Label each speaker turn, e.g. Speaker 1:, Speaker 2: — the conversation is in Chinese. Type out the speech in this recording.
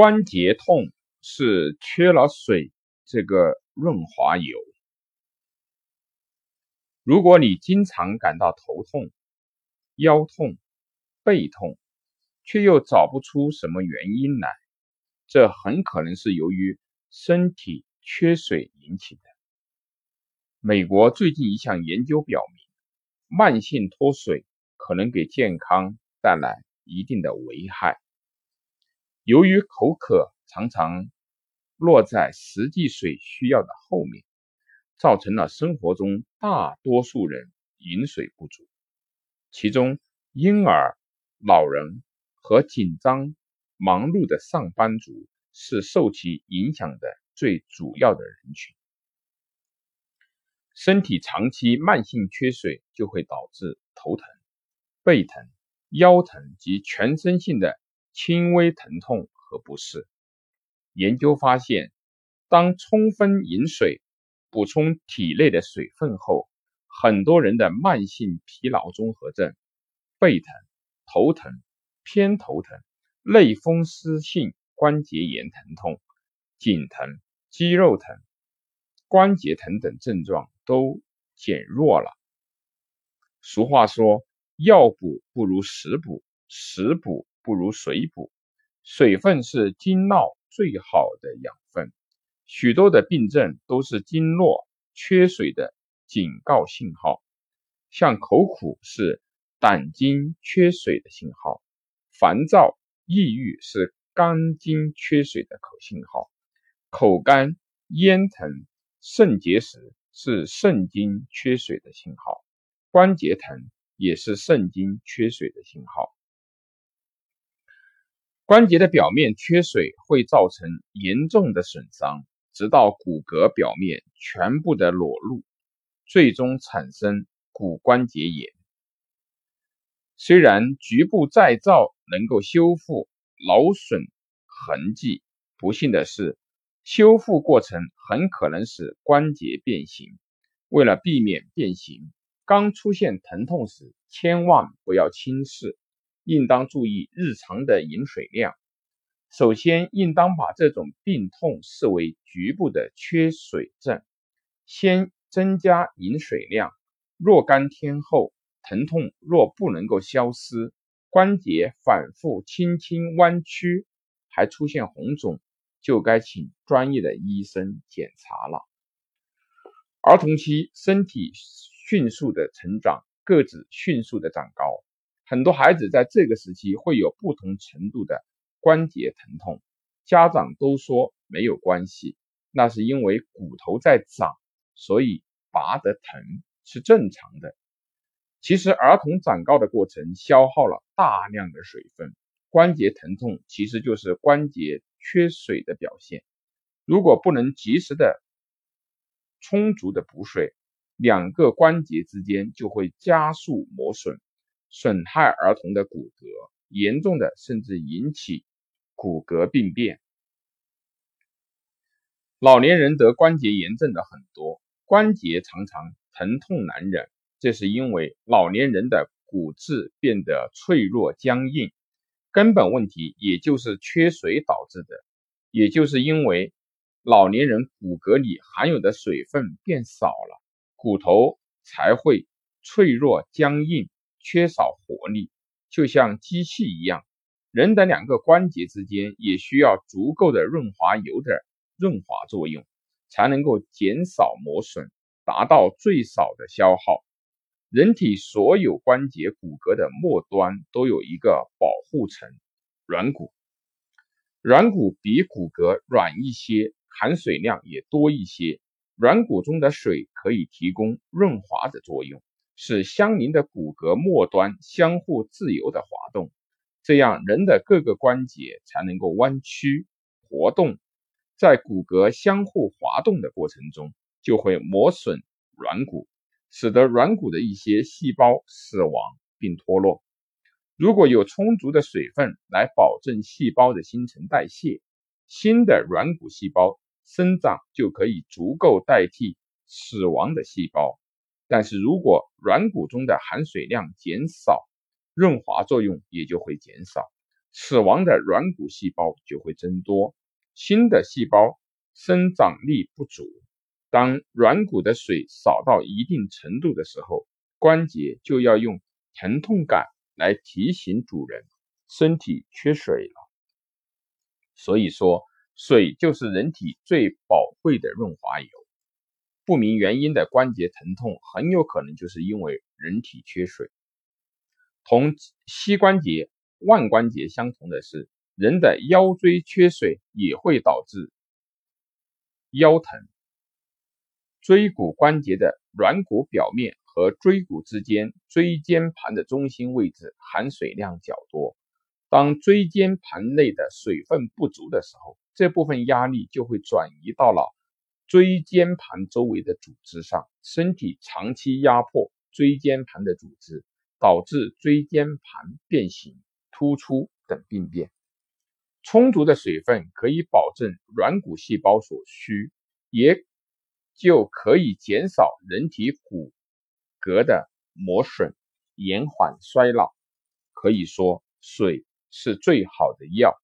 Speaker 1: 关节痛是缺了水这个润滑油。如果你经常感到头痛、腰痛、背痛，却又找不出什么原因来，这很可能是由于身体缺水引起的。美国最近一项研究表明，慢性脱水可能给健康带来一定的危害。由于口渴常常落在实际水需要的后面。造成了生活中大多数人饮水不足，其中婴儿、老人和紧张忙碌的上班族是受其影响的最主要的人群。身体长期慢性缺水就会导致头疼、背疼、腰疼及全身性的轻微疼痛和不适。研究发现，当充分饮水。补充体内的水分后，很多人的慢性疲劳综合症、背疼、头疼、偏头疼、类风湿性关节炎疼痛、颈疼、肌肉疼、关节疼等症状都减弱了。俗话说：“药补不如食补，食补不如水补。”水分是经络最好的养分。许多的病症都是经络缺水的警告信号，像口苦是胆经缺水的信号，烦躁、抑郁是肝经缺水的口信号，口干、咽疼、肾结石是肾经缺水的信号，关节疼也是肾经缺水的信号。关节的表面缺水会造成严重的损伤。直到骨骼表面全部的裸露，最终产生骨关节炎。虽然局部再造能够修复劳损痕迹，不幸的是，修复过程很可能使关节变形。为了避免变形，刚出现疼痛时千万不要轻视，应当注意日常的饮水量。首先，应当把这种病痛视为局部的缺水症，先增加饮水量。若干天后，疼痛若不能够消失，关节反复轻轻弯曲，还出现红肿，就该请专业的医生检查了。儿童期身体迅速的成长，个子迅速的长高，很多孩子在这个时期会有不同程度的。关节疼痛，家长都说没有关系，那是因为骨头在长，所以拔得疼是正常的。其实儿童长高的过程消耗了大量的水分，关节疼痛其实就是关节缺水的表现。如果不能及时的充足的补水，两个关节之间就会加速磨损，损害儿童的骨骼，严重的甚至引起。骨骼病变，老年人得关节炎症的很多，关节常常疼痛难忍，这是因为老年人的骨质变得脆弱僵硬，根本问题也就是缺水导致的。也就是因为老年人骨骼里含有的水分变少了，骨头才会脆弱僵硬，缺少活力，就像机器一样。人的两个关节之间也需要足够的润滑油的润滑作用，才能够减少磨损，达到最少的消耗。人体所有关节骨骼的末端都有一个保护层——软骨。软骨比骨骼软一些，含水量也多一些。软骨中的水可以提供润滑的作用，使相邻的骨骼末端相互自由的滑动。这样，人的各个关节才能够弯曲活动，在骨骼相互滑动的过程中，就会磨损软骨，使得软骨的一些细胞死亡并脱落。如果有充足的水分来保证细胞的新陈代谢，新的软骨细胞生长就可以足够代替死亡的细胞。但是如果软骨中的含水量减少，润滑作用也就会减少，死亡的软骨细胞就会增多，新的细胞生长力不足。当软骨的水少到一定程度的时候，关节就要用疼痛感来提醒主人身体缺水了。所以说，水就是人体最宝贵的润滑油。不明原因的关节疼痛很有可能就是因为人体缺水。同膝关节、腕关节相同的是，人的腰椎缺水也会导致腰疼。椎骨关节的软骨表面和椎骨之间椎间盘的中心位置含水量较多。当椎间盘内的水分不足的时候，这部分压力就会转移到了椎间盘周围的组织上。身体长期压迫椎间盘的组织，导致椎间盘变形、突出等病变。充足的水分可以保证软骨细胞所需，也。就可以减少人体骨骼的磨损，延缓衰老。可以说，水是最好的药。